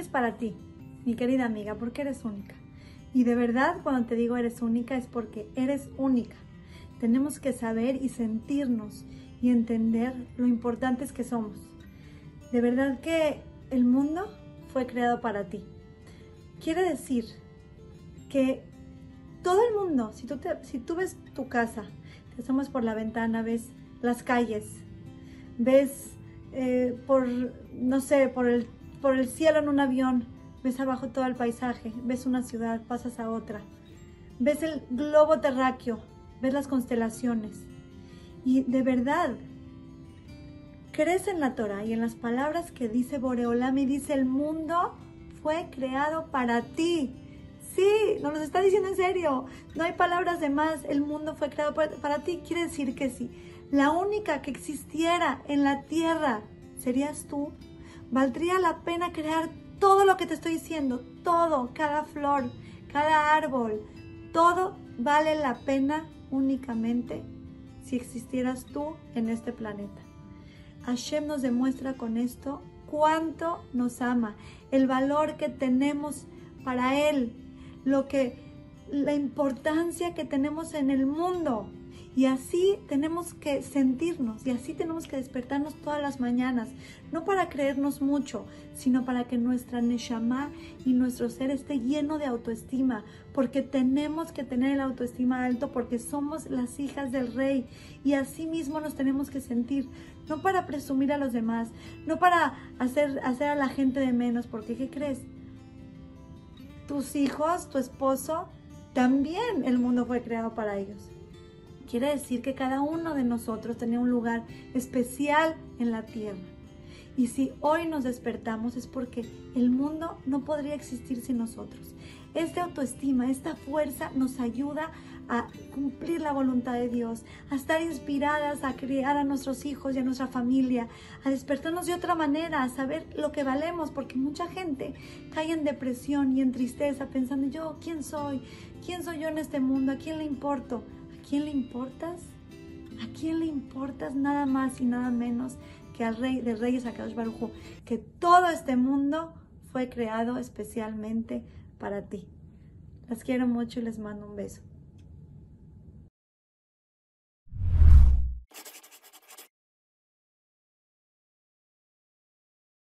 es para ti, mi querida amiga, porque eres única. Y de verdad, cuando te digo eres única, es porque eres única. Tenemos que saber y sentirnos y entender lo importantes que somos. De verdad que el mundo fue creado para ti. Quiere decir que todo el mundo, si tú, si tú ves tu casa, te asomas por la ventana, ves las calles, ves eh, por, no sé, por el, por el cielo en un avión, ves abajo todo el paisaje, ves una ciudad, pasas a otra, ves el globo terráqueo, ves las constelaciones. Y de verdad, crees en la Torah y en las palabras que dice Boreolam y dice el mundo fue creado para ti. Sí, nos lo está diciendo en serio. No hay palabras de más. El mundo fue creado para, para ti. Quiere decir que sí. La única que existiera en la tierra serías tú. Valdría la pena crear todo lo que te estoy diciendo. Todo, cada flor, cada árbol. Todo vale la pena únicamente si existieras tú en este planeta. Hashem nos demuestra con esto cuánto nos ama, el valor que tenemos para Él, lo que, la importancia que tenemos en el mundo. Y así tenemos que sentirnos y así tenemos que despertarnos todas las mañanas, no para creernos mucho, sino para que nuestra neshama y nuestro ser esté lleno de autoestima, porque tenemos que tener el autoestima alto porque somos las hijas del rey y así mismo nos tenemos que sentir, no para presumir a los demás, no para hacer, hacer a la gente de menos, porque ¿qué crees? Tus hijos, tu esposo, también el mundo fue creado para ellos. Quiere decir que cada uno de nosotros tenía un lugar especial en la tierra. Y si hoy nos despertamos es porque el mundo no podría existir sin nosotros. Esta autoestima, esta fuerza nos ayuda a cumplir la voluntad de Dios, a estar inspiradas a criar a nuestros hijos y a nuestra familia, a despertarnos de otra manera, a saber lo que valemos, porque mucha gente cae en depresión y en tristeza pensando, yo, ¿quién soy? ¿Quién soy yo en este mundo? ¿A quién le importo? ¿A quién le importas? ¿A quién le importas nada más y nada menos que al rey del rey Akadosh Barujo? Que todo este mundo fue creado especialmente para ti. Las quiero mucho y les mando un beso.